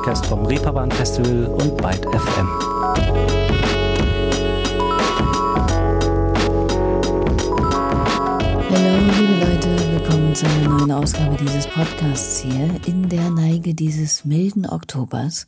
Podcast vom Reeperbahn Festival und Byte FM. Hallo, liebe Leute, willkommen zu einer neuen Ausgabe dieses Podcasts hier in der Neige dieses milden Oktobers.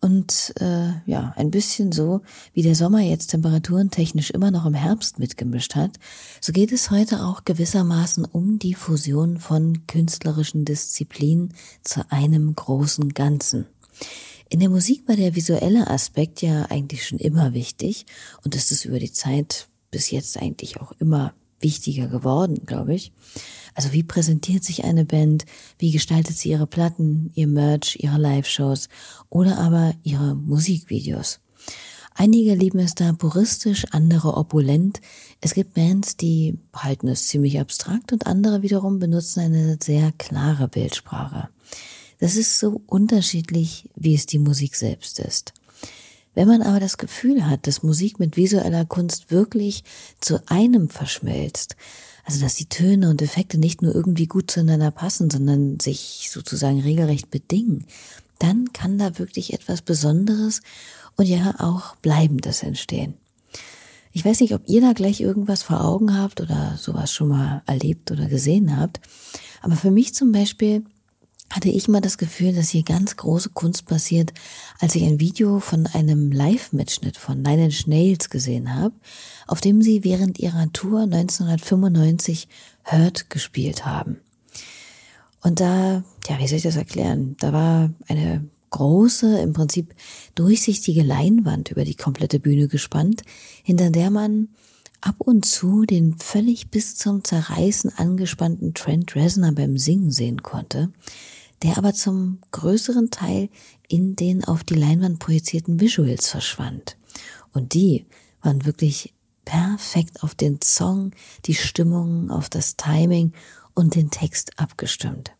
Und äh, ja, ein bisschen so, wie der Sommer jetzt temperaturentechnisch immer noch im Herbst mitgemischt hat, so geht es heute auch gewissermaßen um die Fusion von künstlerischen Disziplinen zu einem großen Ganzen. In der Musik war der visuelle Aspekt ja eigentlich schon immer wichtig und ist es über die Zeit bis jetzt eigentlich auch immer wichtiger geworden, glaube ich. Also wie präsentiert sich eine Band? Wie gestaltet sie ihre Platten, ihr Merch, ihre Live-Shows oder aber ihre Musikvideos? Einige lieben es da puristisch, andere opulent. Es gibt Bands, die halten es ziemlich abstrakt und andere wiederum benutzen eine sehr klare Bildsprache. Das ist so unterschiedlich, wie es die Musik selbst ist. Wenn man aber das Gefühl hat, dass Musik mit visueller Kunst wirklich zu einem verschmilzt, also dass die Töne und Effekte nicht nur irgendwie gut zueinander passen, sondern sich sozusagen regelrecht bedingen, dann kann da wirklich etwas Besonderes und ja auch Bleibendes entstehen. Ich weiß nicht, ob ihr da gleich irgendwas vor Augen habt oder sowas schon mal erlebt oder gesehen habt, aber für mich zum Beispiel hatte ich mal das Gefühl, dass hier ganz große Kunst passiert, als ich ein Video von einem Live-Mitschnitt von Nine Inch Nails gesehen habe, auf dem sie während ihrer Tour 1995 Hurt gespielt haben. Und da, ja, wie soll ich das erklären? Da war eine große, im Prinzip durchsichtige Leinwand über die komplette Bühne gespannt, hinter der man ab und zu den völlig bis zum Zerreißen angespannten Trent Reznor beim Singen sehen konnte der aber zum größeren Teil in den auf die Leinwand projizierten Visuals verschwand. Und die waren wirklich perfekt auf den Song, die Stimmung, auf das Timing und den Text abgestimmt.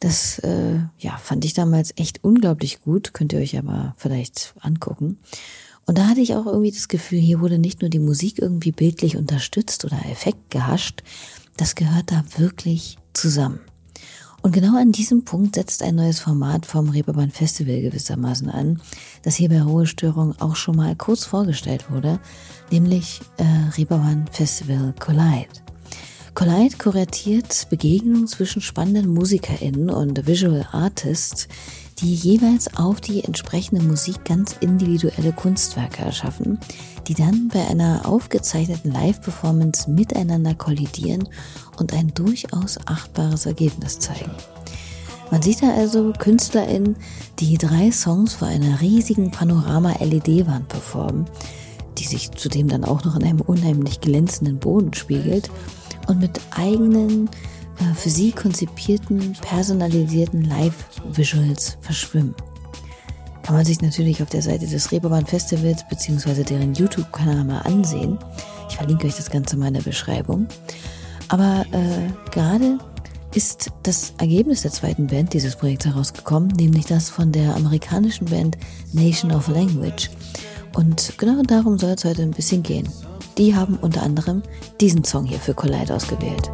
Das äh, ja, fand ich damals echt unglaublich gut, könnt ihr euch aber vielleicht angucken. Und da hatte ich auch irgendwie das Gefühl, hier wurde nicht nur die Musik irgendwie bildlich unterstützt oder Effekt gehascht, das gehört da wirklich zusammen. Und genau an diesem Punkt setzt ein neues Format vom Reeperbahn Festival gewissermaßen an, das hier bei Hohe Störung auch schon mal kurz vorgestellt wurde, nämlich äh, Reeperbahn Festival Collide. Collide kuratiert Begegnungen zwischen spannenden MusikerInnen und Visual Artists, die jeweils auf die entsprechende Musik ganz individuelle Kunstwerke erschaffen, die dann bei einer aufgezeichneten Live-Performance miteinander kollidieren und ein durchaus achtbares Ergebnis zeigen. Man sieht da also KünstlerInnen, die drei Songs vor einer riesigen Panorama-LED-Wand performen, die sich zudem dann auch noch in einem unheimlich glänzenden Boden spiegelt und mit eigenen für sie konzipierten, personalisierten Live-Visuals verschwimmen. Kann man sich natürlich auf der Seite des Reeperbahn Festivals bzw. deren YouTube-Kanal mal ansehen. Ich verlinke euch das Ganze mal in der Beschreibung. Aber äh, gerade ist das Ergebnis der zweiten Band dieses Projekts herausgekommen, nämlich das von der amerikanischen Band Nation of Language. Und genau darum soll es heute ein bisschen gehen. Die haben unter anderem diesen Song hier für Collide ausgewählt.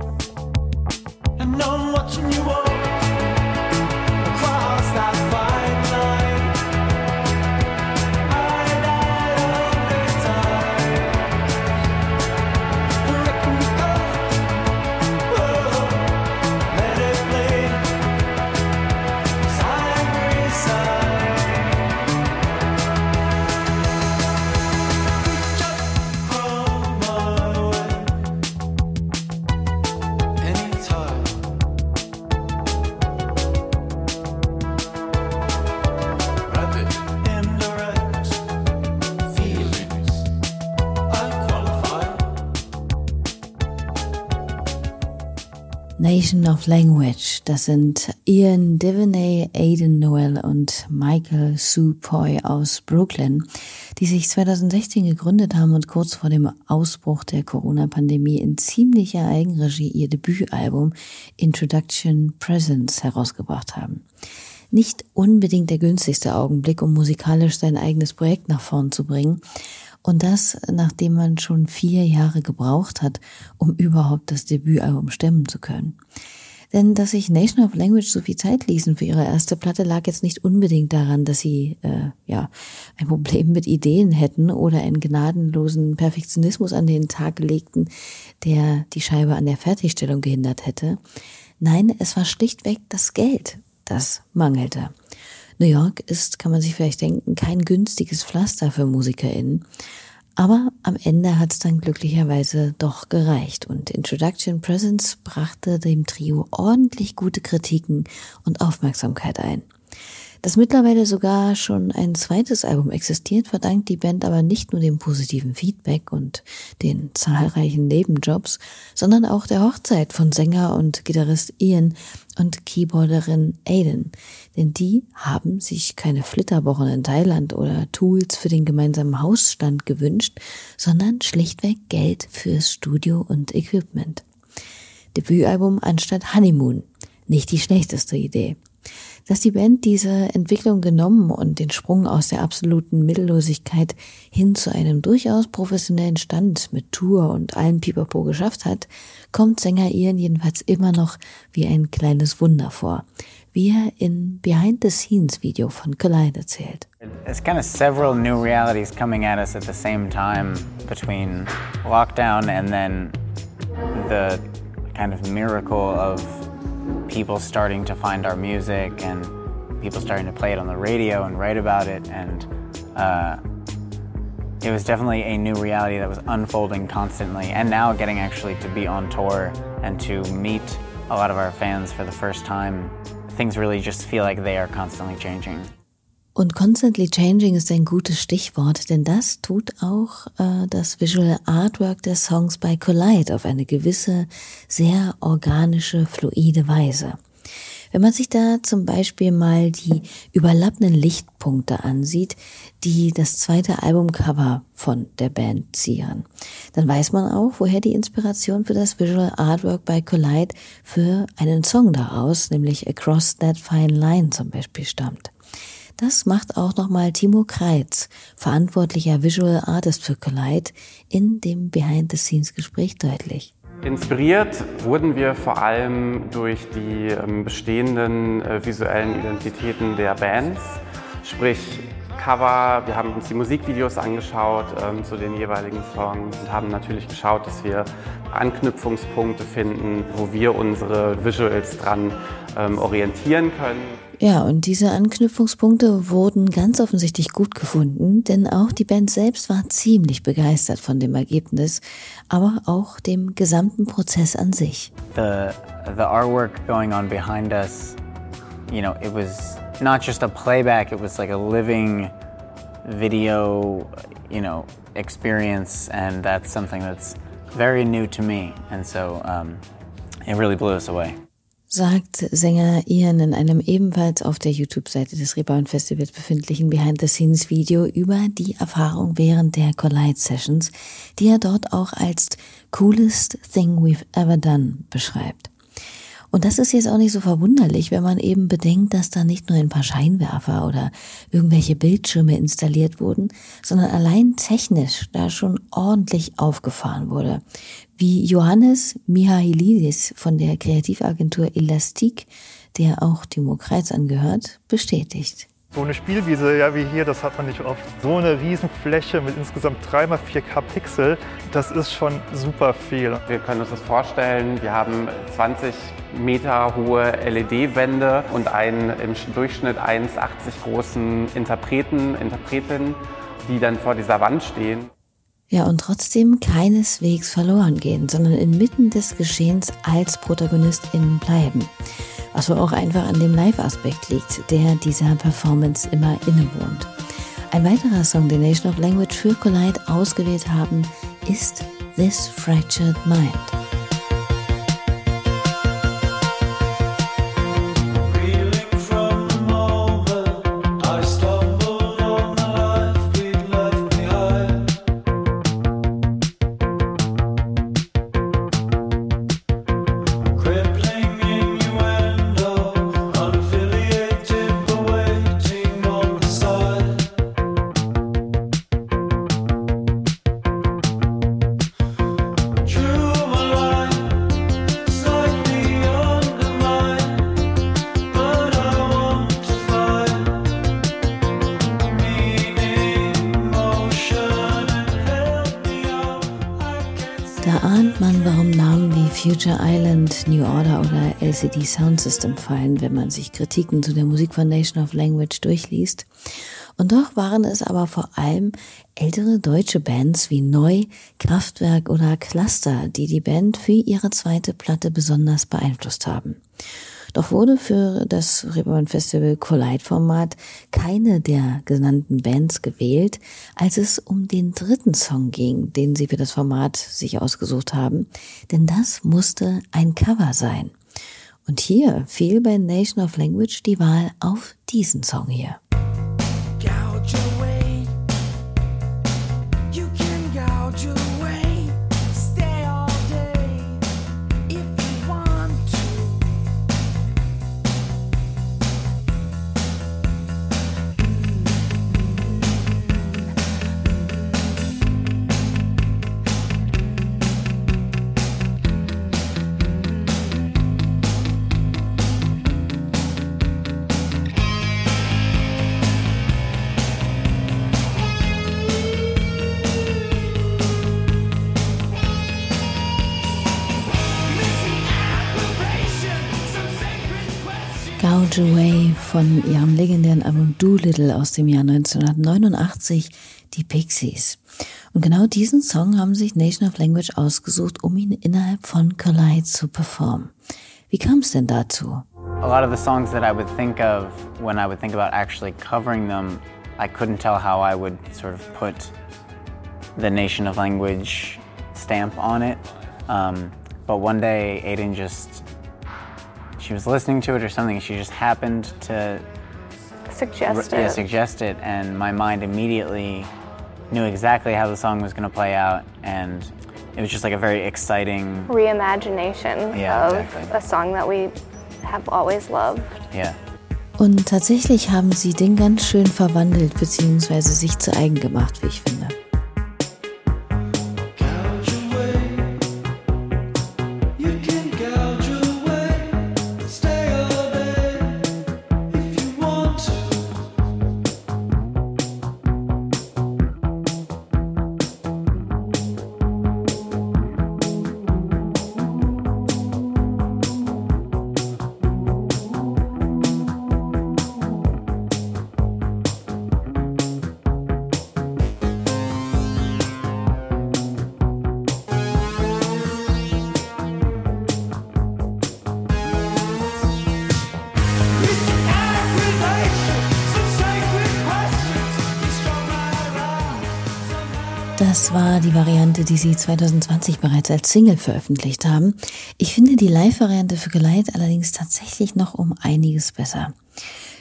Nation of Language. Das sind Ian Devaney, Aiden Noel und Michael Supoy aus Brooklyn, die sich 2016 gegründet haben und kurz vor dem Ausbruch der Corona-Pandemie in ziemlicher Eigenregie ihr Debütalbum Introduction Presence herausgebracht haben. Nicht unbedingt der günstigste Augenblick, um musikalisch sein eigenes Projekt nach vorn zu bringen, und das, nachdem man schon vier Jahre gebraucht hat, um überhaupt das Debütalbum stemmen zu können. Denn dass sich Nation of Language so viel Zeit ließen für ihre erste Platte, lag jetzt nicht unbedingt daran, dass sie äh, ja ein Problem mit Ideen hätten oder einen gnadenlosen Perfektionismus an den Tag legten, der die Scheibe an der Fertigstellung gehindert hätte. Nein, es war schlichtweg das Geld, das mangelte. New York ist, kann man sich vielleicht denken, kein günstiges Pflaster für MusikerInnen. Aber am Ende hat es dann glücklicherweise doch gereicht und Introduction Presence brachte dem Trio ordentlich gute Kritiken und Aufmerksamkeit ein. Dass mittlerweile sogar schon ein zweites Album existiert, verdankt die Band aber nicht nur dem positiven Feedback und den zahlreichen Nebenjobs, sondern auch der Hochzeit von Sänger und Gitarrist Ian und Keyboarderin Aiden. Denn die haben sich keine Flitterwochen in Thailand oder Tools für den gemeinsamen Hausstand gewünscht, sondern schlichtweg Geld fürs Studio und Equipment. Debütalbum anstatt Honeymoon. Nicht die schlechteste Idee dass die Band diese Entwicklung genommen und den Sprung aus der absoluten Mittellosigkeit hin zu einem durchaus professionellen Stand mit Tour und allem Pipapo geschafft hat, kommt Sänger Ian jedenfalls immer noch wie ein kleines Wunder vor, wie er in Behind the Scenes Video von Collide erzählt. It's kind of several new realities coming at us at the same time between lockdown and then the kind of miracle of people starting to find our music and people starting to play it on the radio and write about it. And uh, it was definitely a new reality that was unfolding constantly. And now getting actually to be on tour and to meet a lot of our fans for the first time, things really just feel like they are constantly changing. Und constantly changing ist ein gutes Stichwort, denn das tut auch äh, das Visual Artwork der Songs bei Collide auf eine gewisse, sehr organische, fluide Weise. Wenn man sich da zum Beispiel mal die überlappenden Lichtpunkte ansieht, die das zweite Albumcover von der Band zieren, dann weiß man auch, woher die Inspiration für das Visual Artwork bei Collide für einen Song daraus, nämlich Across That Fine Line zum Beispiel stammt. Das macht auch nochmal Timo Kreitz, verantwortlicher Visual Artist für Collide, in dem Behind-the-Scenes-Gespräch deutlich. Inspiriert wurden wir vor allem durch die ähm, bestehenden äh, visuellen Identitäten der Bands, sprich Cover, wir haben uns die Musikvideos angeschaut ähm, zu den jeweiligen Songs und haben natürlich geschaut, dass wir Anknüpfungspunkte finden, wo wir unsere Visuals dran ähm, orientieren können. Ja, und diese Anknüpfungspunkte wurden ganz offensichtlich gut gefunden, denn auch die Band selbst war ziemlich begeistert von dem Ergebnis, aber auch dem gesamten Prozess an sich. The, the artwork going on behind us, you know, it was not just a playback, it was like a living video, you know, experience and that's something that's very new to me and so um, it really blew us away sagt Sänger Ian in einem ebenfalls auf der YouTube-Seite des Rebound Festivals befindlichen Behind-the-Scenes-Video über die Erfahrung während der Collide-Sessions, die er dort auch als coolest thing we've ever done beschreibt. Und das ist jetzt auch nicht so verwunderlich, wenn man eben bedenkt, dass da nicht nur ein paar Scheinwerfer oder irgendwelche Bildschirme installiert wurden, sondern allein technisch da schon ordentlich aufgefahren wurde. Wie Johannes Mihailidis von der Kreativagentur Elastik, der auch Timo Kreis angehört, bestätigt. So eine Spielwiese, ja wie hier, das hat man nicht oft. So eine Riesenfläche mit insgesamt 3x4K Pixel, das ist schon super viel. Wir können uns das vorstellen, wir haben 20 Meter hohe LED-Wände und einen im Durchschnitt 1,80 großen Interpreten, Interpretin, die dann vor dieser Wand stehen. Ja, und trotzdem keineswegs verloren gehen, sondern inmitten des Geschehens als ProtagonistInnen bleiben was wohl auch einfach an dem Live-Aspekt liegt, der dieser Performance immer innewohnt. Ein weiterer Song, den Nation of Language für Collide ausgewählt haben, ist This Fractured Mind. Future Island, New Order oder LCD Sound System fallen, wenn man sich Kritiken zu der Musik von Nation of Language durchliest. Und doch waren es aber vor allem ältere deutsche Bands wie Neu, Kraftwerk oder Cluster, die die Band für ihre zweite Platte besonders beeinflusst haben. Doch wurde für das Reeperbahn Festival Collide Format keine der genannten Bands gewählt, als es um den dritten Song ging, den sie für das Format sich ausgesucht haben, denn das musste ein Cover sein. Und hier fiel bei Nation of Language die Wahl auf diesen Song hier. Gouge Away von ihrem legendären Album Doolittle aus dem Jahr 1989, die Pixies. Und genau diesen Song haben sich Nation of Language ausgesucht, um ihn innerhalb von Collide zu performen. Wie kam es denn dazu? A lot of the songs that I would think of when I would think about actually covering them, I couldn't tell how I would sort of put the Nation of Language stamp on it. Um, but one day Aiden just she was listening to it or something. She just happened to suggest it. Yeah, suggest it, and my mind immediately knew exactly how the song was going to play out, and it was just like a very exciting reimagination yeah, of exactly. a song that we have always loved. Yeah. Und tatsächlich haben sie den ganz schön verwandelt bzw. sich zu eigen gemacht, wie ich finde. War die Variante, die sie 2020 bereits als Single veröffentlicht haben. Ich finde die Live-Variante für Geleit allerdings tatsächlich noch um einiges besser.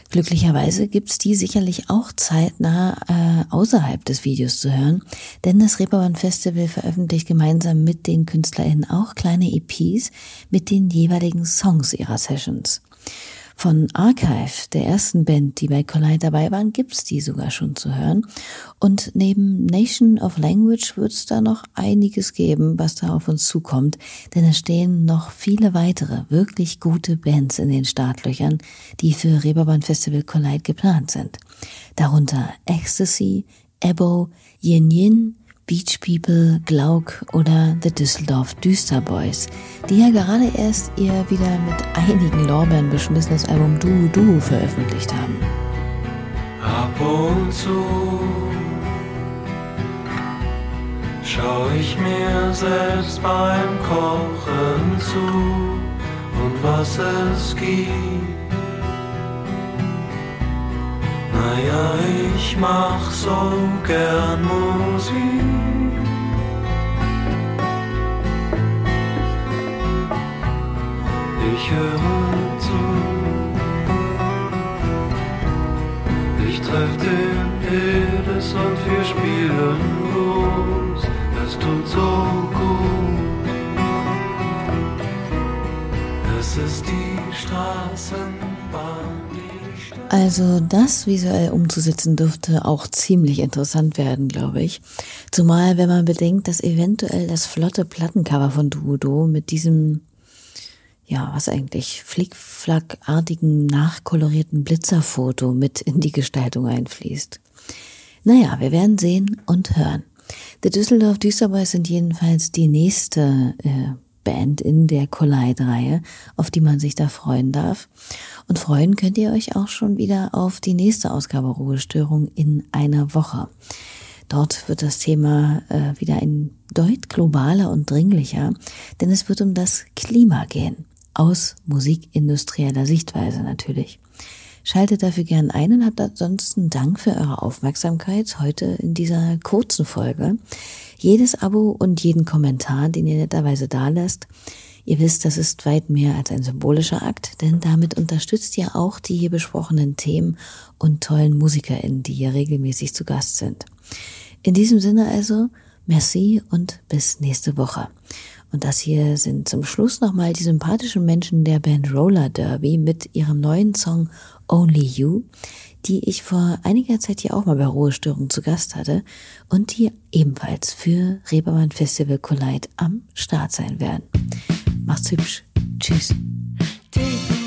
Glücklicherweise gibt's die sicherlich auch zeitnah äh, außerhalb des Videos zu hören, denn das Reeperbahn Festival veröffentlicht gemeinsam mit den KünstlerInnen auch kleine EPs mit den jeweiligen Songs ihrer Sessions. Von Archive, der ersten Band, die bei Collide dabei waren, gibt's die sogar schon zu hören. Und neben Nation of Language wird's da noch einiges geben, was da auf uns zukommt, denn es stehen noch viele weitere wirklich gute Bands in den Startlöchern, die für Reeperbahn Festival Collide geplant sind. Darunter Ecstasy, Ebo, Yin Yin, Beach People, Glauk oder The Düsseldorf Düsterboys, die ja gerade erst ihr wieder mit einigen Lorbeeren beschmissenes Album Du Du veröffentlicht haben. Ab und zu schau ich mir selbst beim Kochen zu und was es gibt. Naja, ich mach so gern Musik. Zu. Ich treff den Edis und wir spielen los. Es tut so gut. Es ist die Straßenbahn. Also das visuell umzusetzen dürfte auch ziemlich interessant werden, glaube ich. Zumal, wenn man bedenkt, dass eventuell das flotte Plattencover von Duodo mit diesem, ja, was eigentlich, flickflackartigen, nachkolorierten Blitzerfoto mit in die Gestaltung einfließt. Naja, wir werden sehen und hören. The Düsseldorf Düsterboys sind jedenfalls die nächste äh, Band in der Collide-Reihe, auf die man sich da freuen darf. Und freuen könnt ihr euch auch schon wieder auf die nächste Ausgabe Ruhestörung in einer Woche. Dort wird das Thema äh, wieder ein deut globaler und dringlicher, denn es wird um das Klima gehen. Aus musikindustrieller Sichtweise natürlich. Schaltet dafür gern ein und habt ansonsten Dank für eure Aufmerksamkeit heute in dieser kurzen Folge. Jedes Abo und jeden Kommentar, den ihr netterweise da lasst, Ihr wisst, das ist weit mehr als ein symbolischer Akt, denn damit unterstützt ihr auch die hier besprochenen Themen und tollen MusikerInnen, die hier regelmäßig zu Gast sind. In diesem Sinne also, merci und bis nächste Woche. Und das hier sind zum Schluss nochmal die sympathischen Menschen der Band Roller Derby mit ihrem neuen Song Only You, die ich vor einiger Zeit hier auch mal bei Ruhestörung zu Gast hatte und die ebenfalls für Reeperbahn Festival Collide am Start sein werden. Macht's hübsch. Tschüss. Take